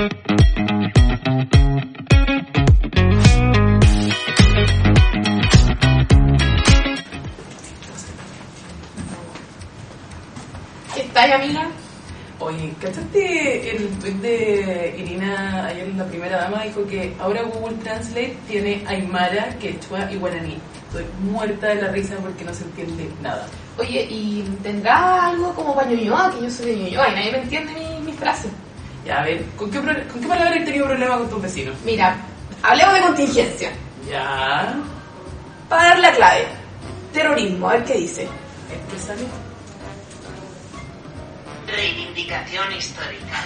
¿Qué tal, amiga? Oye, ¿cachaste el tweet de Irina ayer la primera dama? Dijo que ahora Google Translate tiene Aymara, Quechua y Guaraní. Estoy muerta de la risa porque no se entiende nada. Oye, ¿y tendrá algo como para? Que yo soy de Ñuñoa y nadie me entiende mi, frases. Ya, a ver, ¿con qué, pro- ¿con qué palabra has tenido problema con tus vecinos? Mira, hablemos de contingencia. Ya, Para dar la clave. Terrorismo, a ver qué dice. empresario. Reivindicación histórica.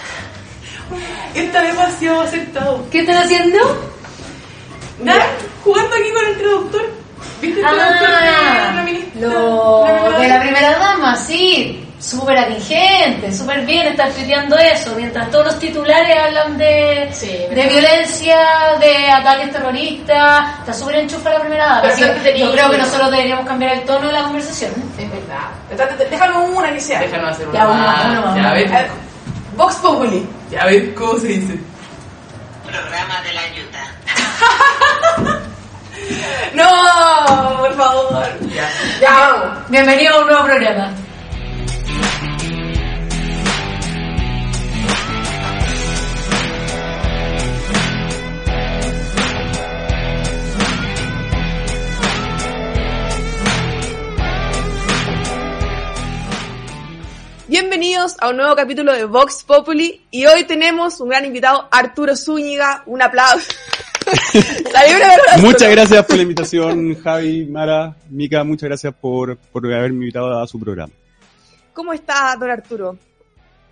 Está demasiado acertado. ¿Qué están haciendo? Nada, jugando aquí con el traductor. ¿Viste el traductor Ah, de la ministra? lo la de la primera dama, sí. Súper atingente, súper bien estar tuiteando eso, mientras todos los titulares hablan de, Sí, de violencia, de ataques terroristas, está súper enchufa la primera dama. Pero Así sí, que tenía- yo creo que nosotros deberíamos cambiar el tono de la conversación. Es verdad. Déjame- Déjame una que sea. Déjanos hacer una Ya, una una. Ya, ver, ver, Vox Populi. ya, a ver, ¿cómo se dice? Programa de la ayuda. No, por favor. Ya. Ya vamos. Bienvenido a un nuevo programa. Bienvenidos a un nuevo capítulo de Vox Populi y hoy tenemos un gran invitado, Arturo Zúñiga. Un aplauso. Muchas gracias por la invitación, Javi, Mara, Mica, muchas gracias por, por haberme invitado a su programa. ¿Cómo está, don Arturo?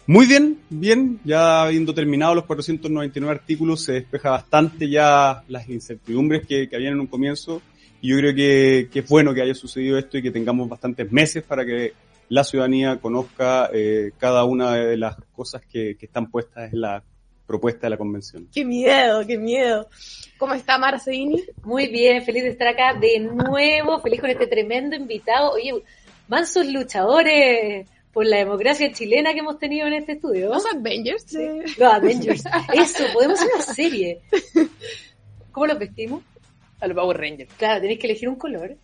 Muy bien, bien, ya habiendo terminado los 499 artículos, se despeja bastante ya las incertidumbres que, que habían en un comienzo y yo creo que, que es bueno que haya sucedido esto y que tengamos bastantes meses para que la ciudadanía conozca eh, cada una de las cosas que, que están puestas en la propuesta de la convención. Qué miedo, qué miedo. ¿Cómo está Marceini? Muy bien, feliz de estar acá de nuevo, feliz con este tremendo invitado. Oye, mansos luchadores por la democracia chilena que hemos tenido en este estudio. ¿Los Avengers? Sí. Los Avengers. Eso, podemos hacer una serie. ¿Cómo los vestimos? A los Power Rangers. Claro, tenéis que elegir un color.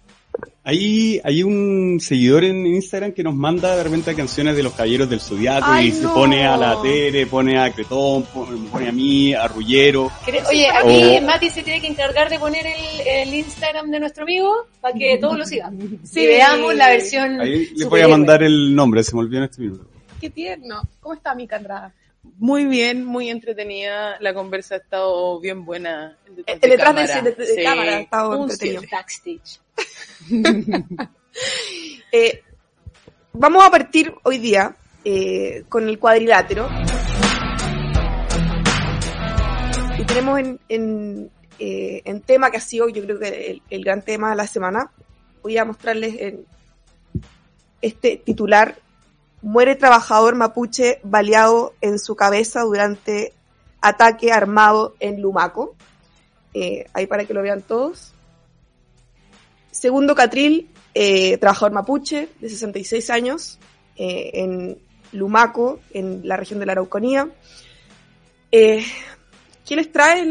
Hay, hay un seguidor en Instagram que nos manda de repente canciones de los Caballeros del Zodiaco y se no. pone a la Tere, pone a Cretón, pone, a mí, a Rullero. ¿Querés- Oye, aquí Oh. Mati se tiene que encargar de poner el, el Instagram de nuestro amigo para que todos lo sigan. Sí. Y veamos la versión. Ahí les voy a mandar el nombre, se me olvidó en este minuto. Qué tierno. ¿Cómo está mi Andrada? Muy bien, muy entretenida. La conversa ha estado bien buena. El detrás El detrás de, cámara. de- de Sí. cámara ha estado Un entretenido. backstage. Eh, vamos a partir hoy día eh, con el cuadrilátero. Y tenemos en, en, eh, en tema que ha sido, yo creo que el, el gran tema de la semana. Voy a mostrarles en este titular. Muere trabajador mapuche baleado en su cabeza durante ataque armado en Lumaco. Eh, ahí para que lo vean todos. Segundo Catril, eh, trabajador mapuche de 66 años eh, en Lumaco, en la región de la Araucanía. ¿Qué les trae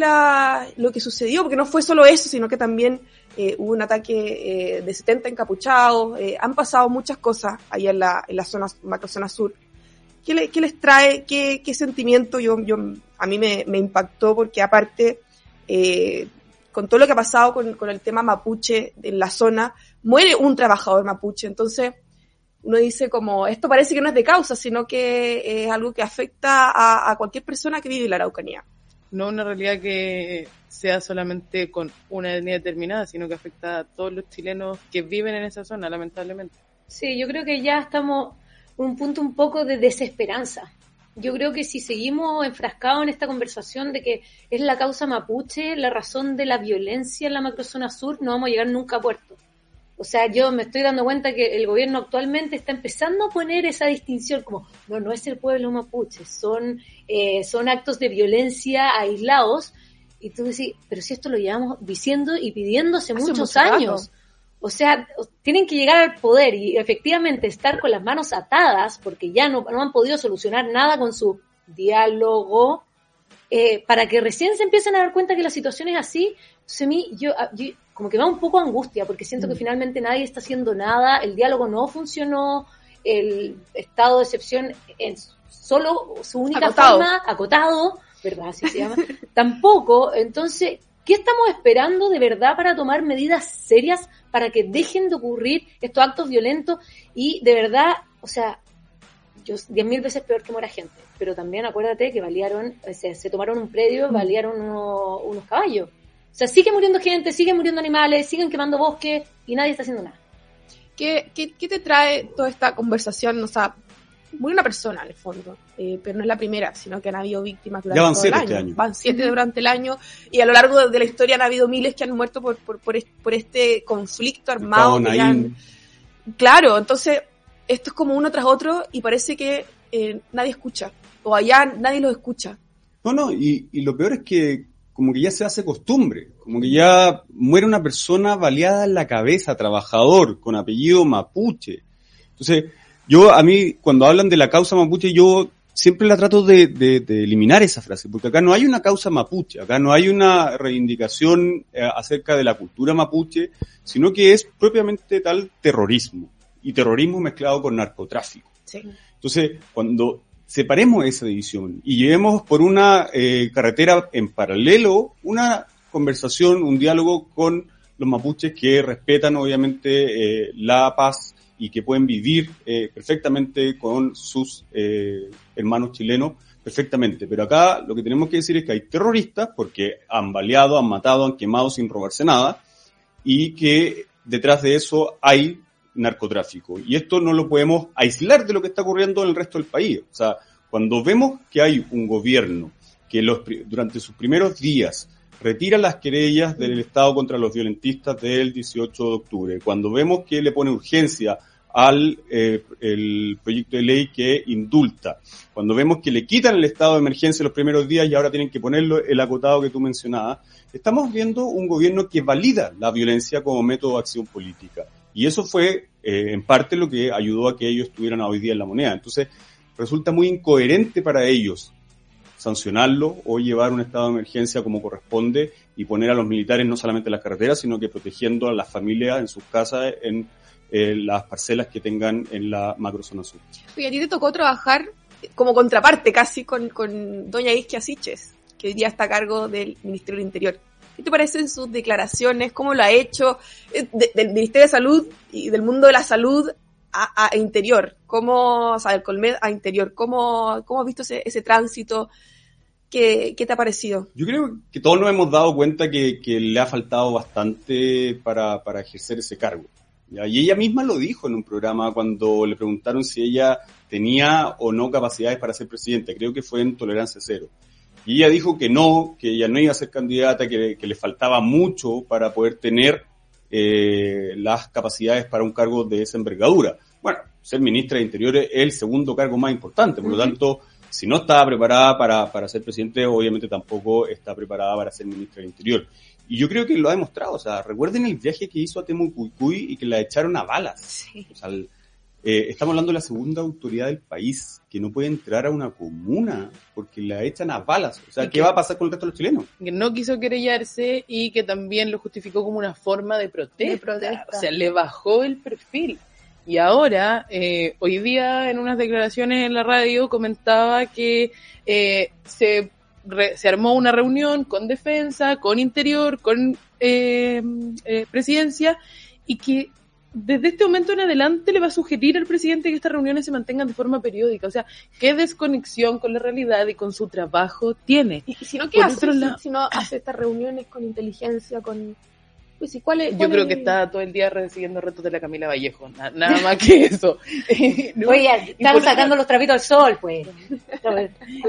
lo que sucedió? Porque no fue solo eso, sino que también eh, hubo un ataque eh, de 70 encapuchados. eh, han pasado muchas cosas allá en la, en la zona, macrozona sur. ¿Qué, le- qué les trae? ¿Qué, sentimiento? Yo, a mí me, impactó porque aparte, con todo lo que ha pasado con, con el tema mapuche en la zona, muere un trabajador mapuche. Entonces, uno dice como, esto parece que no es de causa, sino que es algo que afecta a, a cualquier persona que vive en la Araucanía. No una realidad que sea solamente con una etnia determinada, sino que afecta a todos los chilenos que viven en esa zona, lamentablemente. Sí, yo creo que ya estamos en un punto un poco de desesperanza. Yo creo que si seguimos enfrascados en esta conversación de que es la causa mapuche la razón de la violencia en la macrozona sur, no vamos a llegar nunca a puerto. O sea, yo me estoy dando cuenta que el gobierno actualmente está empezando a poner esa distinción como, no, no es el pueblo mapuche, son, eh, son actos de violencia aislados. Y tú decís, pero si esto lo llevamos diciendo y pidiéndose Hace muchos rato. años. O sea, tienen que llegar al poder y efectivamente estar con las manos atadas porque ya no, no han podido solucionar nada con su diálogo eh, para que recién se empiecen a dar cuenta que la situación es así, entonces a mí, yo, yo- como que me da un poco angustia, porque siento que Mm. finalmente nadie está haciendo nada, el diálogo no funcionó, el estado de excepción en solo su única Acotado. forma, acotado, ¿verdad? Así se llama, tampoco, entonces, ¿qué estamos esperando de verdad para tomar medidas serias para que dejen de ocurrir estos actos violentos y de verdad, o sea, yo diez mil veces peor que muera gente, pero también acuérdate que balearon, eh, se, se tomaron un predio, balearon uno- unos caballos. O sea, sigue muriendo gente, siguen muriendo animales, siguen quemando bosques y nadie está haciendo nada. ¿Qué, qué, qué te trae toda esta conversación? O sea, murió una persona en el fondo, eh, pero no es la primera, sino que han habido víctimas durante Ya van todo siete el este año. año. Van siete durante el año y a lo largo de, de la historia han habido miles que han muerto por, por, por, est- por este conflicto armado. Que han-. Claro, entonces esto es como uno tras otro y parece que eh, nadie escucha o allá nadie los escucha. No, no, y, y lo peor es que como que ya se hace costumbre, como que ya muere una persona baleada en la cabeza, trabajador, con apellido mapuche. Entonces, yo a mí, cuando hablan de la causa mapuche, yo siempre la trato de, de- de eliminar esa frase, porque acá no hay una causa mapuche, acá no hay una reivindicación eh, acerca de la cultura mapuche, sino que es propiamente tal terrorismo, y terrorismo mezclado con narcotráfico. Sí. Entonces, cuando separemos esa división y llevemos por una eh, carretera en paralelo una conversación, un diálogo con los mapuches que respetan obviamente eh, la paz y que pueden vivir eh, perfectamente con sus hermanos chilenos perfectamente. Pero acá lo que tenemos que decir es que hay terroristas porque han baleado, han matado, han quemado sin robarse nada y que detrás de eso hay narcotráfico. Y esto no lo podemos aislar de lo que está ocurriendo en el resto del país. O sea, cuando vemos que hay un gobierno que los, durante sus primeros días retira las querellas del Estado contra los violentistas del 18 de octubre, cuando vemos que le pone urgencia al eh, el proyecto de ley que indulta, cuando vemos que le quitan el estado de emergencia los primeros días y ahora tienen que ponerlo el acotado que tú mencionabas, estamos viendo un gobierno que valida la violencia como método de acción política. Y eso fue eh, en parte lo que ayudó a que ellos estuvieran hoy día en la moneda. Entonces, resulta muy incoherente para ellos sancionarlo o llevar un estado de emergencia como corresponde y poner a los militares no solamente en las carreteras, sino que protegiendo a las familias en sus casas, en eh, las parcelas que tengan en la macrozona sur. Oye, a ti te tocó trabajar como contraparte casi con, con doña Isquia Siches, que hoy día está a cargo del Ministerio del Interior. ¿Qué te parecen sus declaraciones? ¿Cómo lo ha hecho eh, de- del Ministerio de Salud y del mundo de la salud a, interior? ¿Cómo, o sea, del Colmed a interior? ¿Cómo, cómo has visto ese, ese tránsito? ¿Qué, ¿Qué te ha parecido? Yo creo que todos nos hemos dado cuenta que, le ha faltado bastante para, para ejercer ese cargo. Y ella misma lo dijo en un programa cuando le preguntaron si ella tenía o no capacidades para ser presidenta. Creo que fue en Tolerancia Cero. Y ella dijo que no, que ella no iba a ser candidata, que, que le faltaba mucho para poder tener eh, las capacidades para un cargo de esa envergadura. Bueno, ser ministra de Interior es el segundo cargo más importante, por lo tanto, si no estaba preparada para, para ser presidente, obviamente tampoco está preparada para ser ministra del Interior. Y yo creo que lo ha demostrado. O sea, recuerden el viaje que hizo a Temucuicuy y que la echaron a balas. O sea, el- eh, estamos hablando de la segunda autoridad del país que no puede entrar a una comuna porque la echan a balas. O sea, ¿qué que- va a pasar con el resto de los chilenos? que no quiso querellarse y que también lo justificó como una forma de protesta. De protesta. O sea, le bajó el perfil. Y ahora, eh, hoy día en unas declaraciones en la radio comentaba que eh, se, re- se armó una reunión con defensa, con interior, con eh, eh, presidencia y que desde este momento en adelante le va a sugerir al presidente que estas reuniones se mantengan de forma periódica. O sea, ¿qué desconexión con la realidad y con su trabajo tiene? Y, si no, ¿qué Por hace? Si- lado- Si, no hace estas reuniones con inteligencia, con... Pues, ¿y cuál es, Yo creo es- que está todo el día recibiendo retos de la Camila Vallejo, na- nada más que eso. No. Oye, están sacando los trapitos al sol, pues.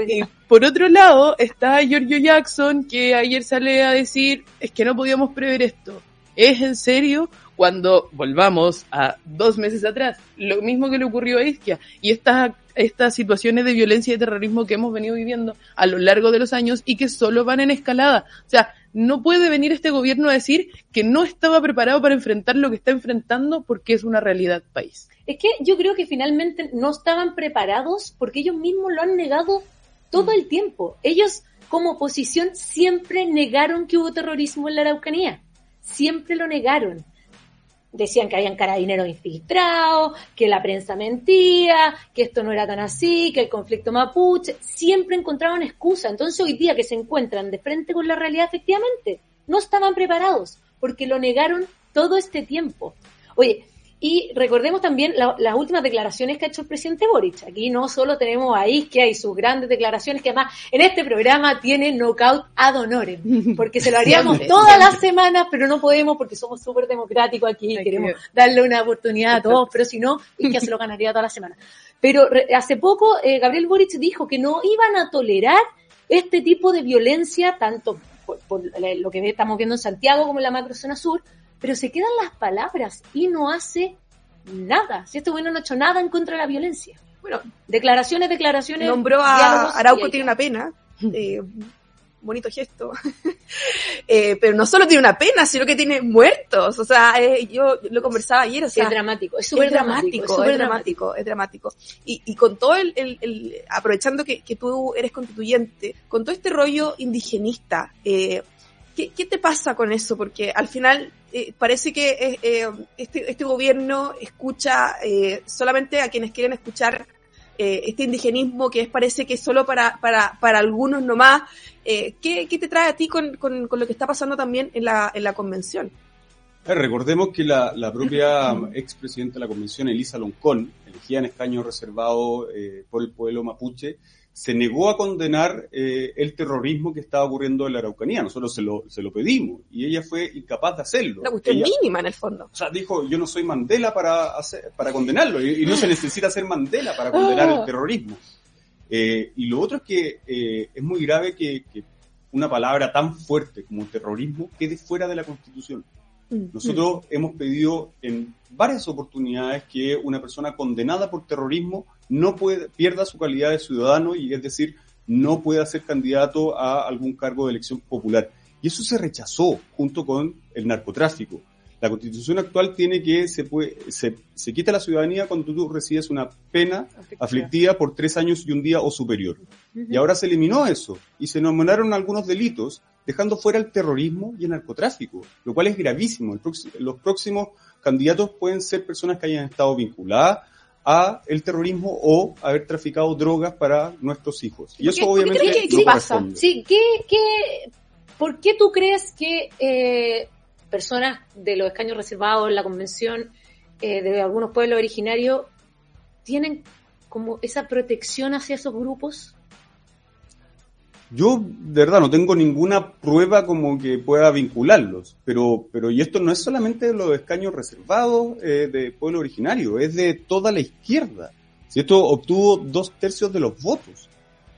Y por otro lado está Giorgio Jackson, que ayer sale a decir, es que no podíamos prever esto. ¿Es en serio? Cuando volvamos a dos meses atrás, lo mismo que le ocurrió a Isquia, y estas estas situaciones de violencia y terrorismo que hemos venido viviendo a lo largo de los años y que solo van en escalada. O sea, no puede venir este gobierno a decir que no estaba preparado para enfrentar lo que está enfrentando porque es una realidad país. Es que yo creo que finalmente no estaban preparados porque ellos mismos lo han negado todo el tiempo. Ellos como oposición siempre negaron que hubo terrorismo en la Araucanía. Siempre lo negaron. Decían que habían carabineros infiltrados, que la prensa mentía, que esto no era tan así, que el conflicto mapuche. Siempre encontraban excusa. Entonces hoy día que se encuentran de frente con la realidad, efectivamente, no estaban preparados porque lo negaron todo este tiempo. Oye, y recordemos también la- las últimas declaraciones que ha hecho el presidente Boric. Aquí no solo tenemos a Isquia y sus grandes declaraciones, que además en este programa tiene knockout ad honorem, porque se lo haríamos Siempre, todas siempre. las semanas, pero no podemos porque somos súper democráticos aquí, Hay queremos que- darle una oportunidad a todos, pero si no, Isquia se lo ganaría toda la semana. Pero re- hace poco eh, Gabriel Boric dijo que no iban a tolerar este tipo de violencia, tanto por, por lo que estamos viendo en Santiago como en la macrozona sur, pero se quedan las palabras y no hace nada. Si este gobierno no ha hecho nada en contra de la violencia. Bueno, Declaraciones, declaraciones. nombró a Arauco tiene una pena. eh, bonito gesto. Eh, pero no solo tiene una pena, sino que tiene muertos. O sea, eh, yo lo conversaba ayer. O sea, es dramático, es súper es dramático. dramático, es dramático, es dramático. Y, y con todo el, el- el- aprovechando que, que tú eres constituyente, con todo este rollo indigenista, eh, ¿qué, qué te pasa con eso? Porque al final eh, parece que eh, eh, este, este gobierno escucha eh, solamente a quienes quieren escuchar eh, este indigenismo que es parece que es solo para, para, para algunos nomás. ¿qué, ¿Qué te trae a ti con, con, con lo que está pasando también en la, en la convención? Recordemos que la, la propia expresidenta de la convención, Elisa Loncón, elegida en escaño reservado eh, por el pueblo mapuche, se negó a condenar eh, el terrorismo que estaba ocurriendo en la Araucanía. Nosotros se lo, se lo pedimos y ella fue incapaz de hacerlo. Una cuestión Ella- mínima en el fondo. o sea, dijo, yo no soy Mandela para, hacer, para condenarlo, y, y no se necesita ser Mandela para condenar el terrorismo. Eh, y lo otro es que eh, es muy grave que, que una palabra tan fuerte como terrorismo quede fuera de la Constitución. Nosotros hemos pedido en varias oportunidades que una persona condenada por terrorismo no puede, pierda su calidad de ciudadano y es decir, no pueda ser candidato a algún cargo de elección popular. Y eso se rechazó junto con el narcotráfico. La constitución actual tiene que se, puede, se, se quita la ciudadanía cuando tú recibes una pena aflictiva por tres años y un día o superior. Y ahora se eliminó eso y se nombraron algunos delitos dejando fuera el terrorismo y el narcotráfico, lo cual es gravísimo. El los próximos candidatos pueden ser personas que hayan estado vinculadas a el terrorismo o haber traficado drogas para nuestros hijos. Y ¿Por eso qué- qué obviamente crees que- no qué pasa? Sí, ¿qué, qué, ¿por qué tú crees que eh, personas de los escaños reservados en la convención eh, de algunos pueblos originarios tienen como esa protección hacia esos grupos? Yo, de verdad, no tengo ninguna prueba como que pueda vincularlos, pero, pero y esto no es solamente de los escaños reservados eh, de pueblo originario, es de toda la izquierda. Si esto obtuvo dos tercios de los votos.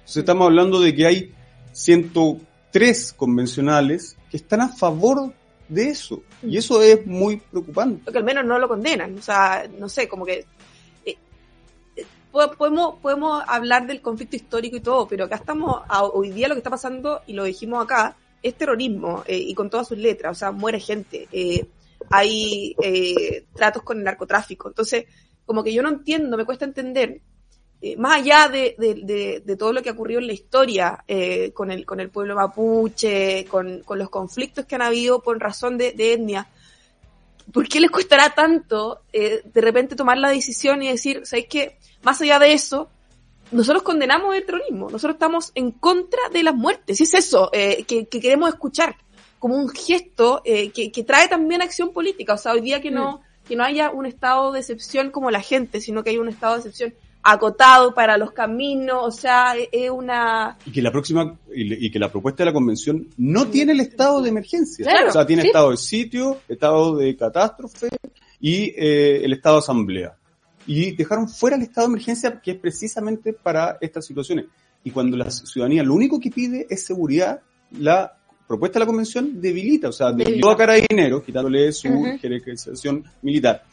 Entonces estamos hablando de que hay 103 convencionales que están a favor de eso. Y eso es muy preocupante. Lo que al menos no lo condenan. O sea, no sé, como que podemos, podemos hablar del conflicto histórico y todo, pero acá estamos, hoy día lo que está pasando, y lo dijimos acá, es terrorismo, eh, y con todas sus letras, o sea, muere gente, eh, hay eh, tratos con el narcotráfico. Entonces, como que yo no entiendo, me cuesta entender, eh, más allá de, de, de- de todo lo que ha ocurrido en la historia con, el, con el pueblo mapuche, con, con los conflictos que han habido por razón de, etnia, ¿por qué les costará tanto de repente tomar la decisión y decir, ¿sabéis qué? Más allá de eso, nosotros condenamos el terrorismo, nosotros estamos en contra de las muertes, y es eso eh, que, que queremos escuchar, como un gesto eh, que, que trae también acción política, o sea, hoy día que no, que no haya un estado de excepción como la gente, sino que hay un estado de excepción acotado para los caminos, o sea, es es una... Y que la próxima, y, le- y que la propuesta de la convención no tiene el estado de emergencia. Claro, o sea, tiene sí. estado de sitio, estado de catástrofe y eh, el estado de asamblea. Y dejaron fuera el estado de emergencia que es precisamente para estas situaciones. Y cuando la ciudadanía lo único que pide es seguridad, la propuesta de la convención debilita, o sea, debilitó a carabineros, quitándole su Ujú. jerarquización militar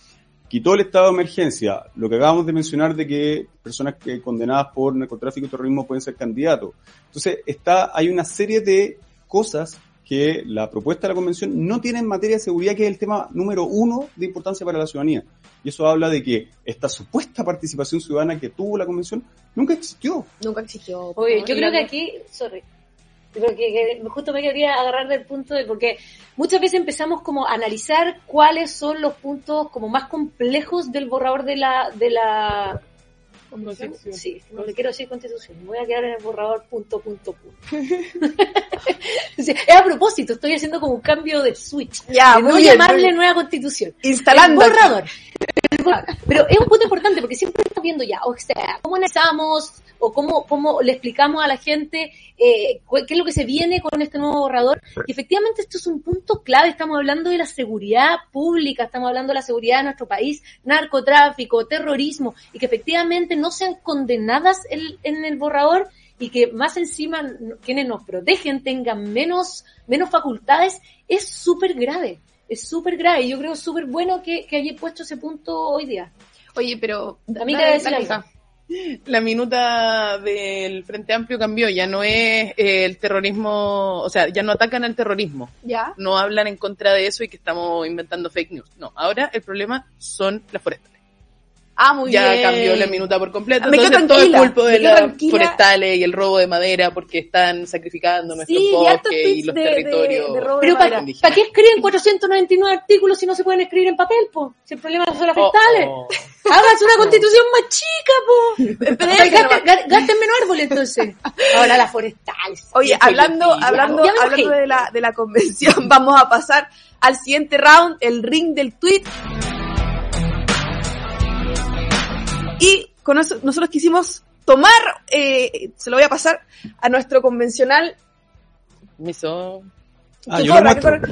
quitó el estado de emergencia, lo que acabamos de mencionar de que personas que condenadas por narcotráfico y terrorismo pueden ser candidatos. Entonces, está, hay una serie de cosas que la propuesta de la convención no tiene en materia de seguridad, que es el tema número uno de importancia para la ciudadanía. Y eso habla de que esta supuesta participación ciudadana que tuvo la convención nunca existió. Nunca existió. Oye, yo creo que aquí, sorry, Porque que justo me quería agarrar del punto de porque muchas veces empezamos como a analizar cuáles son los puntos como más complejos del borrador de la de la Constitución. Sí, no le quiero decir constitución, me voy a quedar en el borrador punto, punto, punto. Sí, es a propósito, estoy haciendo como un cambio de switch. Ya, de muy no bien, llamarle muy nueva constitución. Instalando. El borrador. Pero es un punto importante porque siempre estamos viendo ya, o sea, cómo analizamos o cómo, cómo le explicamos a la gente eh, cu- qué es lo que se viene con este nuevo borrador. Y efectivamente esto es un punto clave, estamos hablando de la seguridad pública, estamos hablando de la seguridad de nuestro país, narcotráfico, terrorismo, y que efectivamente no sean condenadas el- en el borrador y que más encima quienes nos protegen tengan menos, menos facultades, es súper grave. Es súper grave. y Yo creo súper bueno que, que haya puesto ese punto hoy día. Oye, pero A mí dale, la minuta del Frente Amplio cambió, ya no es eh, el terrorismo, o sea, ya no atacan al terrorismo, Ya. no hablan en contra de eso y que estamos inventando fake news. No, ahora el problema son las forestales. Ah, muy ya bien. cambió la minuta por completo, Me quedo entonces todo es tranquila, culpa de las tranquila. forestales y el robo de madera porque están sacrificando nuestros Sí, y bosques y tweets los de- de- territorios. de robo Pero madera. ¿para qué escriben 499 artículos si no se pueden escribir en papel, po? Si el problema son las Oh, forestales. oh. Háganse una constitución más chica, po. Gasten, ga- gasten menos árboles, entonces. Ahora las forestales. Oye, Ya hablando, hablando, Ya hablando de la, de la convención, vamos a pasar al siguiente round, el ring del tweet. Y con eso nosotros quisimos tomar, eh, se lo voy a pasar a nuestro convencional. Me hizo- Ah.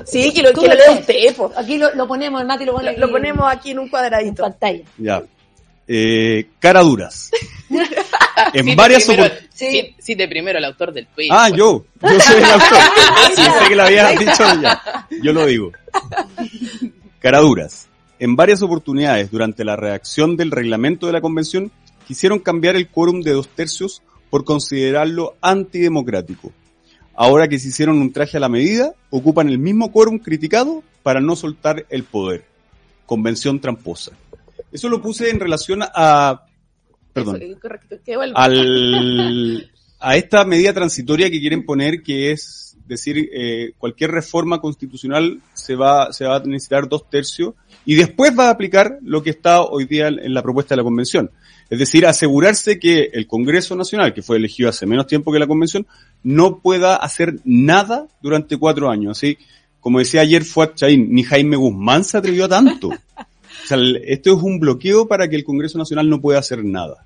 Sí, que lo, que lo lo lea lees. usted, po. Aquí lo, lo ponemos, el Mati lo pone Lo, aquí lo ponemos aquí en un en cuadradito. pantalla. Ya. Eh, cara duras. en varias primero- Sí. cite- Cite primero el autor del tweet. Ah, pues. yo. Yo soy el autor. Sí, sé que lo habías dicho ya. Yo lo digo. Caraduras. En varias oportunidades durante la redacción del reglamento de la convención quisieron cambiar el quórum de dos tercios por considerarlo antidemocrático. Ahora que se hicieron un traje a la medida, ocupan el mismo quórum criticado para no soltar el poder. Convención tramposa. Eso lo puse en relación a... Perdón Eso, correcto, que vuelva. al, a esta medida transitoria que quieren poner, que es decir, eh, cualquier reforma constitucional se va, se va a necesitar dos tercios y después va a aplicar lo que está hoy día en la propuesta de la convención. Es decir, asegurarse que el Congreso Nacional, que fue elegido hace menos tiempo que la convención, no pueda hacer nada durante cuatro años. Así, como decía ayer Fuad Chaín, ni Jaime Guzmán se atrevió a tanto. O sea, esto es un bloqueo para que el Congreso Nacional no pueda hacer nada.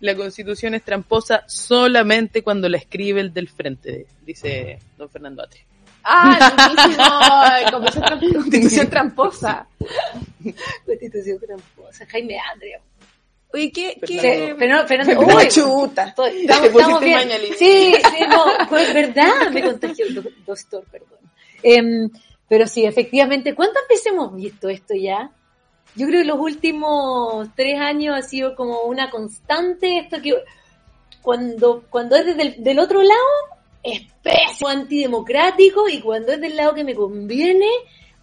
La constitución es tramposa solamente cuando la escribe el del frente, dice don Fernando Atre. Ah, tram- Constitución tramposa. Constitución tramposa. Jaime Andrea. Oye, ¿qué? Qué? Fernando, Fernando, Fernando uy, Chuta. estoy- estamos, bien. Sí, sí, no, fue verdad, me contagió el do- doctor, perdón. Em, pero sí, efectivamente, ¿cuántas veces hemos visto esto ya? Yo creo que los últimos tres años ha sido como una constante esto que cuando, cuando es desde el- del otro lado es pésimo, antidemocrático y cuando es del lado que me conviene,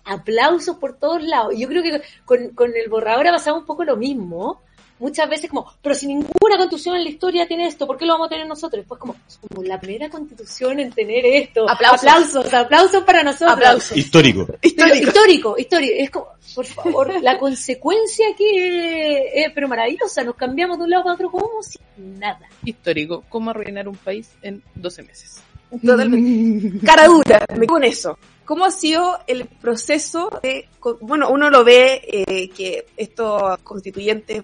aplausos por todos lados. Y yo creo que con, con el borrador ha pasado un poco lo mismo. Muchas veces como, pero si ninguna constitución en la historia tiene esto, ¿por qué lo vamos a tener nosotros? Pues como, como la primera constitución en tener esto. Aplausos. aplausos, aplausos para nosotros. Aplausos. Histórico. Histórico. histórico, histórico. Es como, por favor, la consecuencia que es, pero maravillosa, nos cambiamos de un lado para otro como si nada. Histórico, cómo arruinar un país en 12 meses. Totalmente. Cara dura, me con eso. ¿Cómo ha sido el proceso de, bueno, uno lo ve eh, que estos constituyentes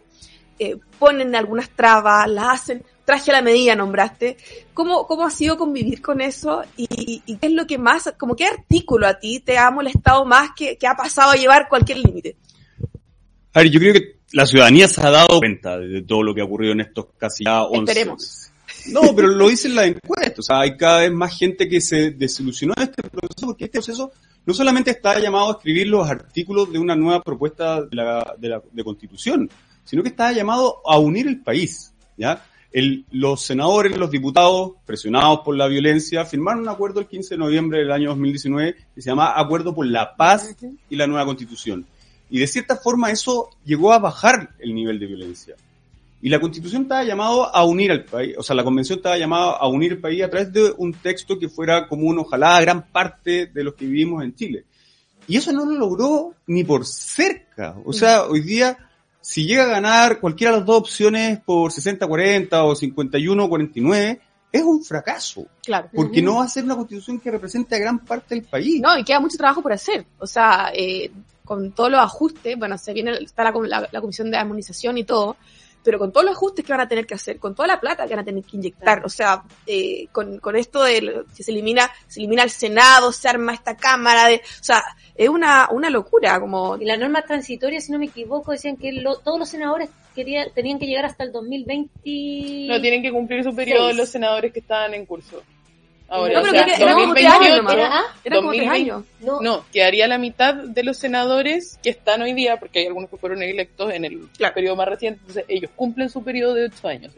eh, ponen algunas trabas, las hacen, traje a la medida nombraste. ¿Cómo, cómo ha sido convivir con eso y, y- y qué es lo que más, como qué artículo a ti te ha molestado más que, que ha pasado a llevar cualquier límite? A ver, yo creo que la ciudadanía se ha dado cuenta de todo lo que ha ocurrido en estos casi ya 11 Esperemos. No, pero lo dicen las encuestas. O sea, hay cada vez más gente que se desilusionó de este proceso porque este proceso no solamente está llamado a escribir los artículos de una nueva propuesta de, la, de, la, constitución, sino que está llamado a unir el país. ¿ya? El, los senadores, los diputados, presionados por la violencia, firmaron un acuerdo el 15 de noviembre del año 2019 que se llama Acuerdo por la Paz y la Nueva Constitución. Y de cierta forma eso llegó a bajar el nivel de violencia. Y la constitución estaba llamado a unir al país, o sea, la convención estaba llamada a unir el país a través de un texto que fuera común, ojalá, a gran parte de los que vivimos en Chile. Y eso no lo logró ni por cerca. O sea, hoy día, si llega a ganar cualquiera de las dos opciones por 60-40 o 51-49, es un fracaso. Claro. Porque no va a ser una constitución que represente a gran parte del país. No, y queda mucho trabajo por hacer. O sea, eh, con todos los ajustes, bueno, se viene, está la, la, la comisión de armonización y todo, pero con todos los ajustes que van a tener que hacer, con toda la plata que van a tener que inyectar, o sea, eh, con, con esto de que se elimina, se elimina el Senado, se arma esta cámara de, o sea, es una, una locura, como Y las normas transitorias, si no me equivoco, decían que lo- todos los senadores querían, tenían que llegar hasta el 2020. No, tienen que cumplir su periodo los senadores que estaban en curso. Ahora, No, o sea, tres 2021, años. Era, ah, eran como tres 2020. años. no, No, quedaría la mitad de los senadores que están hoy día, porque hay algunos que fueron electos en el Claro. periodo más reciente, entonces ellos cumplen su periodo de ocho años.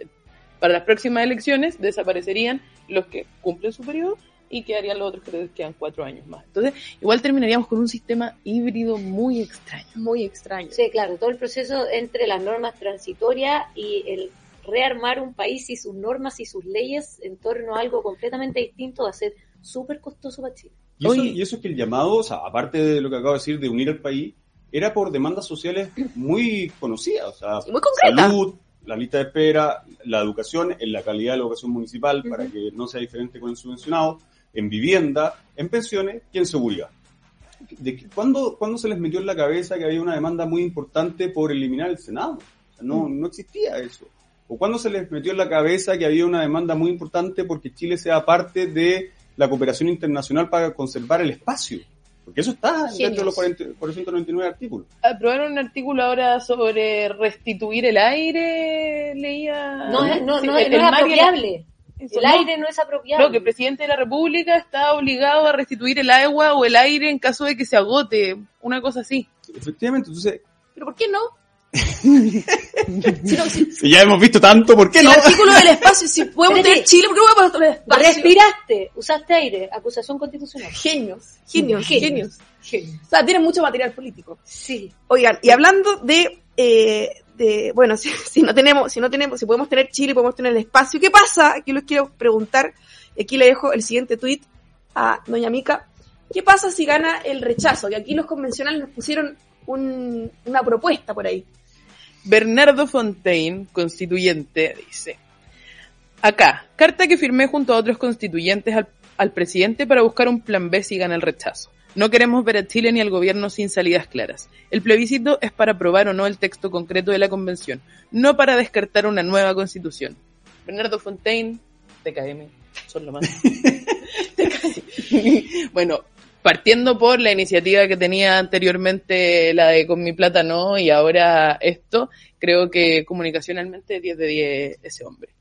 Para las próximas elecciones desaparecerían los que cumplen su periodo y quedarían los otros que les quedan cuatro años más. Entonces, igual terminaríamos con un sistema híbrido muy extraño. Muy extraño. Sí, claro, todo el proceso entre las normas transitorias y el rearmar un país y sus normas y sus leyes en torno a algo completamente distinto va a ser súper costoso para Chile. Y eso, y eso es que el llamado, o sea, aparte de lo que acabo de decir, de unir al país, era por demandas sociales muy conocidas, o sea, Y muy concreta. salud, la lista de espera, la educación, en la calidad de la educación municipal, para que no sea diferente con el subvencionado, en vivienda, en pensiones y en seguridad. ¿De que- ¿cuándo, cuándo se les metió en la cabeza que había una demanda muy importante por eliminar el Senado? O sea, no, no existía eso. ¿O cuándo se les metió en la cabeza que había una demanda muy importante porque Chile sea parte de la cooperación internacional para conservar el espacio? Porque eso está dentro de los 40 499 artículos. Aprobaron un artículo ahora sobre restituir el aire, leía. No, es- no, Sí, no, el- no es apropiable. Eso, El no. aire no es apropiable. No, que el presidente de la República está obligado a restituir el agua o el aire en caso de que se agote, una cosa así. Efectivamente, entonces, Pero ¿por qué no? Si, no, si- si ya hemos visto tanto, ¿por qué si no? el artículo del espacio, si podemos tener Chile, ¿por qué no podemos tener espacio? Respiraste, usaste aire, acusación constitucional. Genios, genios, Genios. genios. O sea, tienen mucho material político. Sí. Oigan, y hablando de, eh, de bueno, si, si no tenemos, si no tenemos, si podemos tener Chile, podemos tener el espacio, ¿qué pasa? Aquí les quiero preguntar, aquí le dejo el siguiente tuit a Doña Mica. ¿Qué pasa si gana el rechazo? Que aquí los convencionales nos pusieron un- una propuesta por ahí. Bernardo Fontaine, constituyente, dice, acá, carta que firmé junto a otros constituyentes al, al presidente para buscar un plan B si gana el rechazo. No queremos ver a Chile ni al gobierno sin salidas claras. El plebiscito es para aprobar o no el texto concreto de la convención, no para descartar una nueva constitución. Bernardo Fontaine, TKM, son lo más. Bueno, partiendo por la iniciativa que tenía anteriormente, la de Con mi plata no, y ahora esto, creo que comunicacionalmente 10 de 10 ese hombre.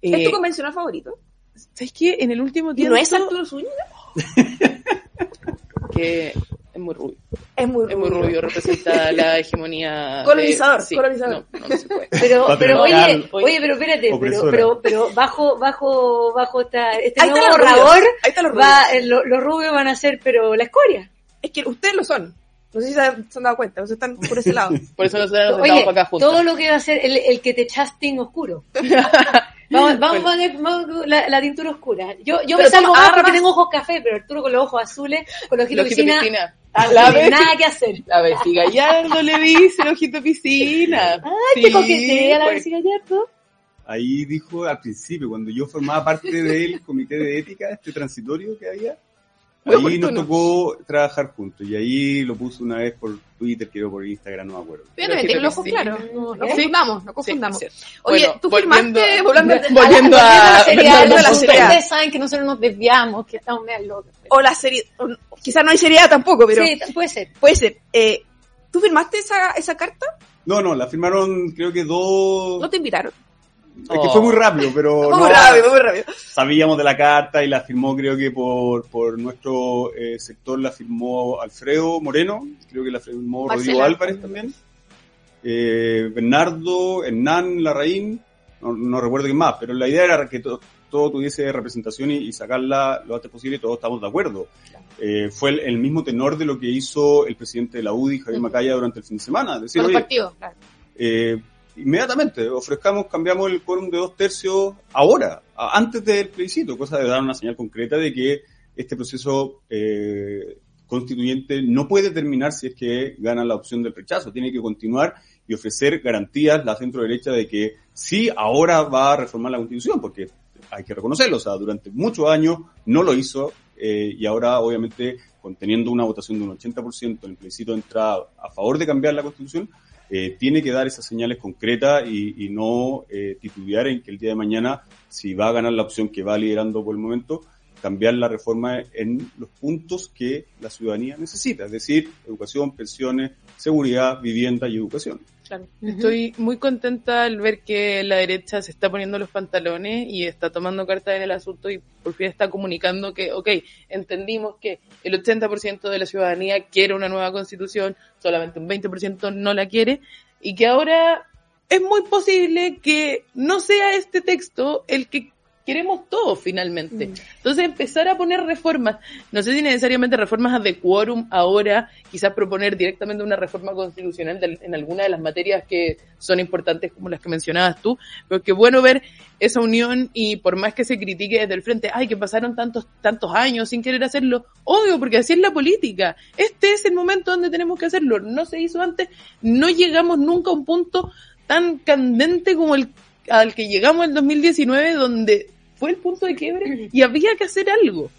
¿Es Eh, tu convencional favorito? ¿Sabes qué? En el último ¿Y tiempo... no es Arturo Zúñiga? Que es muy rubio. Es muy Es muy rubio, representa la hegemonía... de- Colonizador, sí, colonizador. No, no, se puede. Pero, pero oye, oye, pero espérate, pero, Opresora. pero, pero bajo, bajo, bajo esta, este Ahí nuevo borrador, los rubios. va, eh, lo- los rubios van a ser, pero la escoria. Es que ustedes lo son. No sé si se han, dado cuenta, ustedes están por ese lado. Por eso nos Oye, sentamos acá juntos. todo lo que va a ser el, el que te chasting oscuro. Vamos, vamos a poner vamos, la, la tintura oscura. Yo, yo me Pero salgo más porque tengo ojos café, pero Arturo con los ojos azules, con los ojitos de piscina, no vez, nada que hacer. la vez, si Gallardo le dice el ojito piscina. Ay, te coquetea la pues. Gallardo. Ahí dijo al principio, cuando yo formaba parte del comité de ética, este transitorio que había, Ahí nos tocó trabajar juntos. Y ahí lo puso una vez por Twitter, creo por Instagram, no me acuerdo. Fíjate, Pero tienen los que ojos sí. claros. No, confundamos, no confundamos. Oye, Bueno, tú volviendo- firmaste, volviendo a- volviendo a a, Bernardo de la. Ustedes saben que nosotros nos desviamos, que estamos medio locos. o la serie, quizás no hay seriedad tampoco, pero Sí, puede ser. puede ser. Eh, ¿Tú firmaste esa, esa carta? No, no, la firmaron creo que dos... ¿No te invitaron? Es que fue muy rápido, pero no, muy rápido, muy rápido. sabíamos de la carta y la firmó creo que por, por nuestro eh, sector la firmó Alfredo Moreno, creo que la firmó Rodrigo Marcela. Álvarez también, eh, Bernardo, Hernán Larraín, no, no recuerdo quién más, pero la idea era que to- todo tuviese representación y, y sacarla lo antes posible y todos estamos de acuerdo. Eh, fue el, el mismo tenor de lo que hizo el presidente de la UDI, Javier. Macaya, durante el fin de semana. Decir, oye, partidos, claro. eh, inmediatamente, ofrezcamos, cambiamos el quórum de dos tercios ahora, antes del plebiscito, cosa de dar una señal concreta de que este proceso eh, constituyente no puede terminar si es que gana la opción del rechazo, tiene que continuar y ofrecer garantías la centro derecha de que sí ahora va a reformar la constitución, porque hay que reconocerlo, o sea, durante muchos años no lo hizo eh, y ahora obviamente conteniendo una votación de un 80% en el plebiscito de entrada a favor de cambiar la constitución, eh, tiene que dar esas señales concretas y, y no eh, titubear en que el día de mañana, si va a ganar la opción que va liderando por el momento, cambiar la reforma en los puntos que la ciudadanía necesita, es decir, educación, pensiones, seguridad, vivienda y educación. Claro. Ujú. Estoy muy contenta al ver que la derecha se está poniendo los pantalones y está tomando carta en el asunto y por fin está comunicando que, ok, entendimos que el 80% de la ciudadanía quiere una nueva constitución, solamente un 20% no la quiere y que ahora es muy posible que no sea este texto el que queremos todos finalmente. Mm. Entonces empezar a poner reformas, no sé si necesariamente reformas de quórum ahora, quizás proponer directamente una reforma constitucional de- en alguna de las materias que son importantes como las que mencionabas tú, pero qué bueno ver esa unión y por más que se critique desde el frente, ay, que pasaron tantos, tantos años sin querer hacerlo, obvio, porque así es la política. Este es el momento donde tenemos que hacerlo, no se hizo antes, no llegamos nunca a un punto tan candente como el al que llegamos en 2019, donde fue el punto de quiebre y había que hacer algo.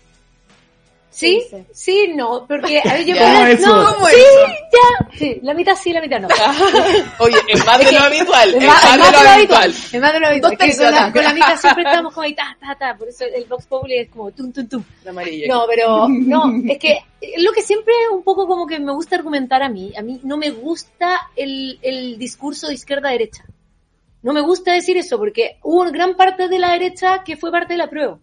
Sí, sí, no, porque a ver, yo creo- eso. no, ¿Cómo sí, eso? ya, sí, la mitad sí, la mitad no. Oye, es más de Es lo que- habitual, Es más, más es más de lo habitual. Es más de lo habitual. Es que con, la, con la mitad siempre estamos como ahí, ta, ta, ta, por eso el Vox Populi es como tum, tum, tum. La amarilla. No, pero no, es que es lo que siempre un poco como que me gusta argumentar a mí, a mí no me gusta el, el discurso de izquierda-derecha. No me gusta decir eso porque hubo una gran parte de la derecha que fue parte de la prueba.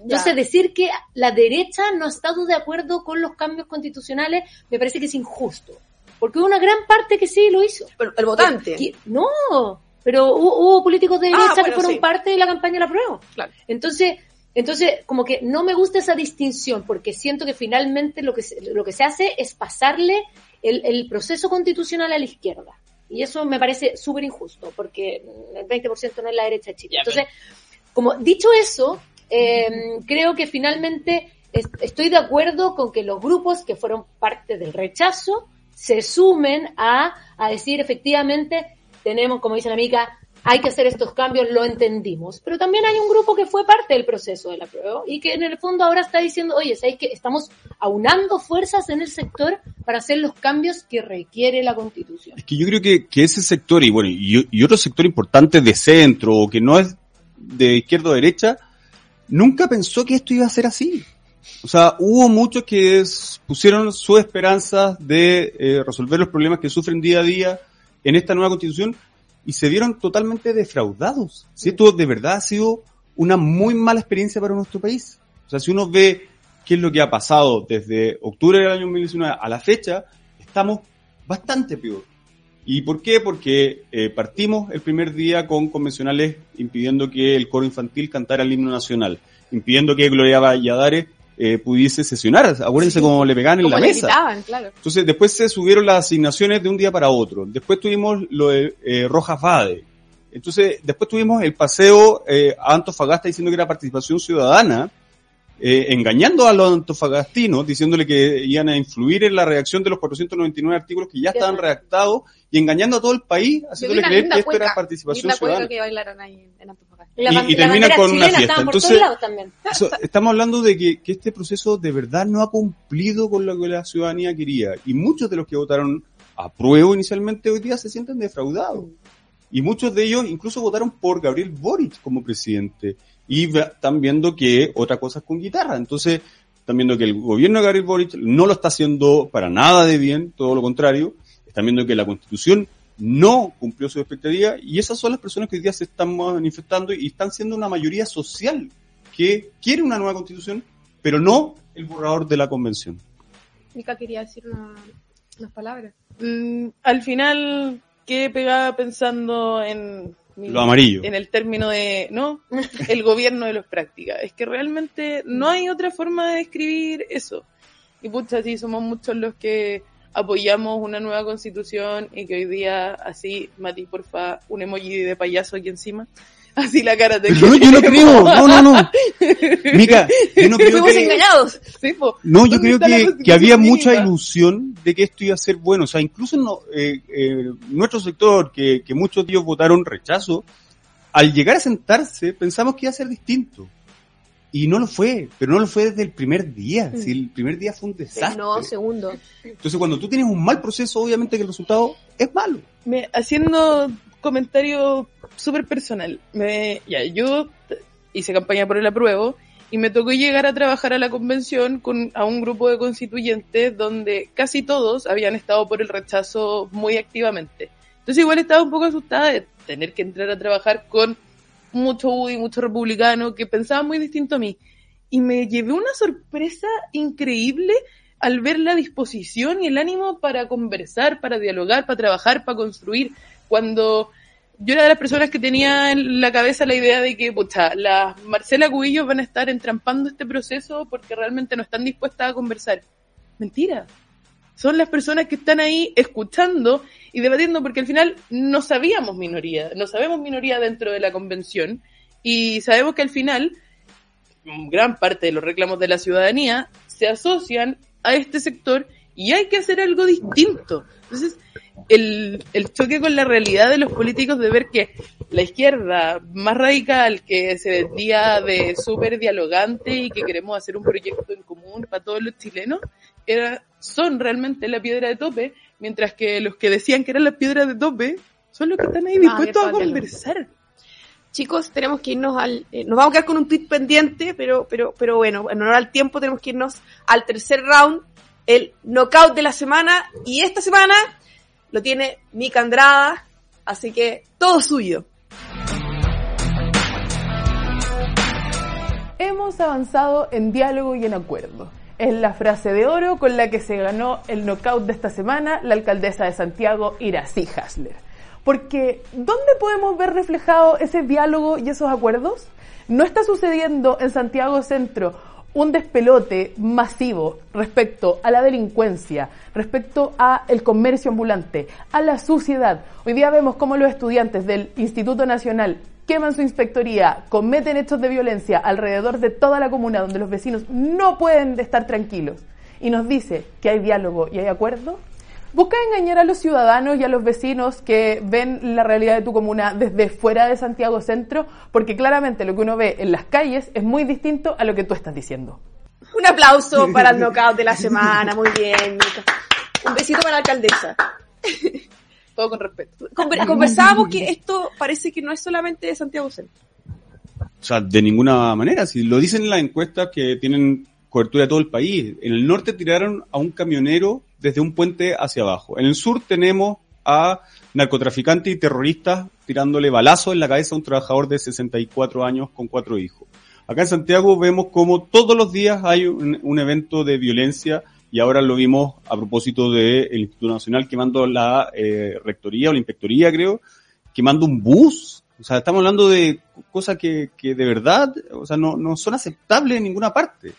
Entonces decir que la derecha no ha estado de acuerdo con los cambios constitucionales me parece que es injusto. Porque hubo una gran parte que sí lo hizo. Pero el votante. Que- no, pero hubo, hubo políticos de Ah, derecha que fueron sí. parte de la campaña de la prueba. Claro. Entonces, entonces, como que no me gusta esa distinción, porque siento que finalmente lo que se, lo que se hace es pasarle el, el proceso constitucional a la izquierda. Y eso me parece súper injusto, porque el 20% no es la derecha de Chile. Entonces, como dicho eso, eh, creo que finalmente es- estoy de acuerdo con que los grupos que fueron parte del rechazo se sumen a, a decir efectivamente tenemos, como dice la amiga, hay que hacer estos cambios, lo entendimos. Pero también hay un grupo que fue parte del proceso de la prueba y que en el fondo ahora está diciendo, oye, ¿sabéis que estamos aunando fuerzas en el sector para hacer los cambios que requiere la constitución? Es que yo creo que, que ese sector y bueno, y, otro sector importante de centro o que no es de izquierda o derecha, nunca pensó que esto iba a ser así. O sea, hubo muchos que pusieron sus esperanzas de eh, resolver los problemas que sufren día a día en esta nueva constitución y se vieron totalmente defraudados. Si esto de verdad ha sido una muy mala experiencia para nuestro país. O sea, si uno ve qué es lo que ha pasado desde octubre del año 2019 a la fecha, estamos bastante peor. ¿Y por qué? Porque eh, partimos el primer día con convencionales impidiendo que el coro infantil cantara el himno nacional, impidiendo que Gloria Valladares eh, pudiese sesionar. Acuérdense cómo le pegaban en Como la mesa. gritaban, claro. Entonces, después se subieron las asignaciones de un día para otro. Después tuvimos lo de eh, Rojas Vade. Entonces, después tuvimos el paseo eh, a Antofagasta diciendo que era participación ciudadana, eh, engañando a los antofagastinos, diciéndole que iban a influir en la redacción de los 499 artículos que ya estaban redactados y engañando a todo el país, haciéndole creer que esto era participación ciudadana. que bailaron ahí en, en Antofagasta. Y, la Y- ban- y la terminan bandera con una fiesta. Entonces-. Eso, estamos hablando de que, que este proceso de verdad no ha cumplido con lo que la ciudadanía quería. Y muchos de los que votaron a prueba inicialmente hoy día se sienten defraudados. Y muchos de ellos incluso votaron por Gabriel Boric como presidente. Y están viendo que otra cosa es con guitarra. Entonces, están viendo que el gobierno de Gabriel Boric no lo está haciendo para nada de bien, todo lo contrario. Están viendo que la constitución no cumplió su expectativa y esas son las personas que hoy día se están manifestando y están siendo una mayoría social que quiere una nueva constitución, pero no el borrador de la convención. Mica quería decir una- unas palabras. Mm, al final quedé pegada pensando en mi- Lo amarillo. en el término de no el gobierno de los prácticas es que realmente no hay otra forma de describir eso y pucha sí somos muchos los que apoyamos una nueva constitución y que hoy día, así, Mati, porfa, un emoji de payaso aquí encima. Así la cara de No, yo no creo, no, no, no. Mica, yo no creo Fuimos que... engañados. Sí. No, yo ¿Dónde creo que, había mucha ilusión de que esto iba a ser bueno. O sea, incluso no, eh, eh, nuestro sector, que, que muchos de ellos votaron rechazo, al llegar a sentarse pensamos que iba a ser distinto. Y no lo fue, pero no lo fue desde el primer día. Si el primer día fue un desastre. No, segundo. Entonces, cuando tú tienes un mal proceso, obviamente que el resultado es malo. me, haciendo comentario súper personal, me, ya, yo hice campaña por el apruebo y me tocó llegar a trabajar a la convención con a un grupo de constituyentes donde casi todos habían estado por el rechazo muy activamente. Entonces igual estaba un poco asustada de tener que entrar a trabajar con mucho UDI, mucho republicano que pensaban muy distinto a mí. Y me llevé una sorpresa increíble al ver la disposición y el ánimo para conversar, para dialogar, para trabajar, para construir. Cuando yo era de las personas que tenía en la cabeza la idea de que, pucha, las Marcela Cubillos van a estar entrampando este proceso porque realmente no están dispuestas a conversar. Mentira. Son las personas que están ahí escuchando y debatiendo porque al final no sabíamos minoría, no sabemos minoría dentro de la convención y sabemos que al final gran parte de los reclamos de la ciudadanía se asocian a este sector y hay que hacer algo distinto. Entonces, el, el choque con la realidad de los políticos de ver que la izquierda más radical, que se vendía de súper dialogante y que queremos hacer un proyecto en común para todos los chilenos, era, son realmente la piedra de tope, mientras que los que decían que eran las piedras de tope son los que están ahí dispuestos a conversar. Chicos, tenemos que irnos al... eh, nos vamos a quedar con un tweet pendiente, pero, pero, pero bueno, en honor al tiempo tenemos que irnos al tercer round, el knockout de la semana, y esta semana lo tiene Mika Andrada, así que todo suyo. Hemos avanzado en diálogo y en acuerdo. Es la frase de oro con la que se ganó el knockout de esta semana la alcaldesa de Santiago, Iracy Hasler. Porque, ¿dónde podemos ver reflejado ese diálogo y esos acuerdos? No está sucediendo en Santiago Centro un despelote masivo respecto a la delincuencia, respecto a el comercio ambulante, a la suciedad. Hoy día vemos cómo los estudiantes del Instituto Nacional queman su inspectoría, cometen hechos de violencia alrededor de toda la comuna donde los vecinos no pueden estar tranquilos. Y nos dice que hay diálogo y hay acuerdo. Busca engañar a los ciudadanos y a los vecinos que ven la realidad de tu comuna desde fuera de Santiago Centro, porque claramente lo que uno ve en las calles es muy distinto a lo que tú estás diciendo. Un aplauso para el knockout de la semana, muy bien. Un besito para la alcaldesa. Todo con respeto. Conver- conversábamos que esto parece que no es solamente de Santiago Centro. O sea, de ninguna manera. Si lo dicen en las encuestas que tienen cobertura de todo el país. En el norte tiraron a un camionero desde un puente hacia abajo. En el sur tenemos a narcotraficantes y terroristas tirándole balazo en la cabeza a un trabajador de 64 años con cuatro hijos. Acá en Santiago vemos como todos los días hay un, un evento de violencia y ahora lo vimos a propósito del Instituto Nacional quemando la eh, rectoría o la inspectoría, creo, quemando un bus. O sea, estamos hablando de cosas que, que de verdad, o sea, no, no son aceptables en ninguna parte.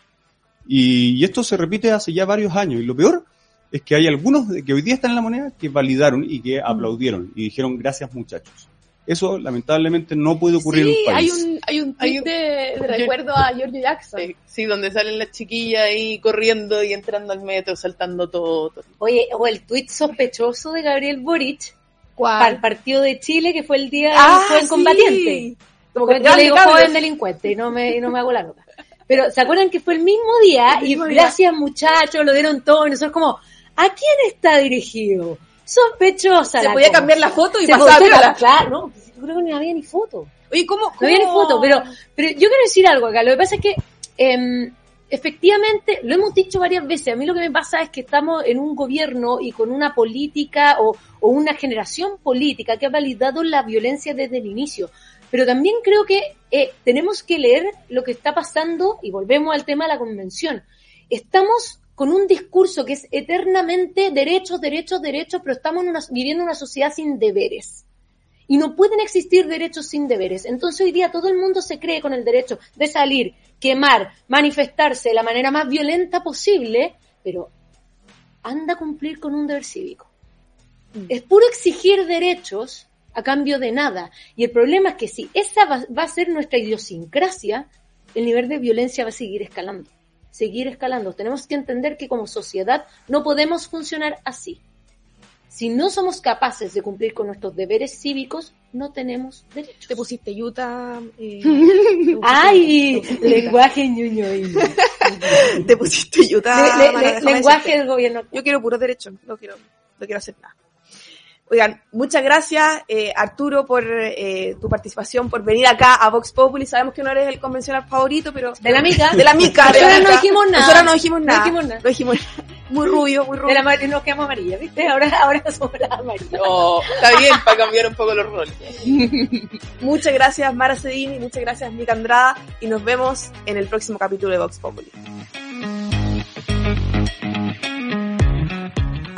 Y, y esto se repite hace ya varios años. Y lo peor es que hay algunos que hoy día están en la moneda que validaron y que aplaudieron y dijeron gracias muchachos. Eso lamentablemente no puede ocurrir en Sí, un hay país. un, hay un Hay un- de, de recuerdo a Giorgio Jackson. Sí, sí, donde salen las chiquillas ahí corriendo y entrando al metro, saltando todo. todo. Oye, o el tuit sospechoso de Gabriel Boric ¿Cuál? para el partido de Chile, que fue el día Ah, del joven sí. combatiente. Como que Yo le digo cabros. joven delincuente y no me, y no me hago la loca. Pero ¿se acuerdan que fue el mismo día? El Y día. gracias muchachos, lo dieron todo y nosotros como, ¿a quién está dirigido? Sospechosa. Se la podía cosa. cambiar la foto y Se pasaba piola. Claro, no, yo creo que no había ni foto. Oye, ¿cómo? No había ni foto, pero, pero yo quiero decir algo acá. Lo que pasa es que, em, efectivamente, lo hemos dicho varias veces. A mí lo que me pasa es que estamos en un gobierno y con una política o, o una generación política que ha validado la violencia desde el inicio. Pero también creo que eh, tenemos que leer lo que está pasando y volvemos al tema de la convención. Estamos con un discurso que es eternamente derechos, derechos, derechos, pero estamos en una- viviendo una sociedad sin deberes. Y no pueden existir derechos sin deberes. Entonces hoy día todo el mundo se cree con el derecho de salir, quemar, manifestarse de la manera más violenta posible, pero anda a cumplir con un deber cívico. Es puro exigir derechos a cambio de nada. Y el problema es que si esa va, va a ser nuestra idiosincrasia, el nivel de violencia va a seguir escalando. Seguir escalando. Tenemos que entender que como sociedad no podemos funcionar así. Si no somos capaces de cumplir con nuestros deberes cívicos, no tenemos derechos. Te pusiste Utah. eh, te pusiste- ¡Ay! lenguaje. Utah. Te pusiste Utah. Le- le- Mara, le- déjame lenguaje decirte. del gobierno. Yo quiero puros derechos, no quiero, no quiero hacer nada. Oigan, muchas gracias eh, Arturo por eh, tu participación, por venir acá a Vox Populi. Sabemos que no eres el convencional favorito, pero... De la mica. De la mica. de la Nosotros no mica. dijimos nada. Nosotros no dijimos No nada. dijimos nada. No dijimos nada. Muy rubio, muy De rubio. la mar- nos quedamos amarillas, ¿viste? Ahora, ahora somos las amarillas. No, está bien para cambiar un poco los roles. Muchas gracias Mara Cedini, muchas gracias Mica Andrada y nos vemos en el próximo capítulo de Vox Populi.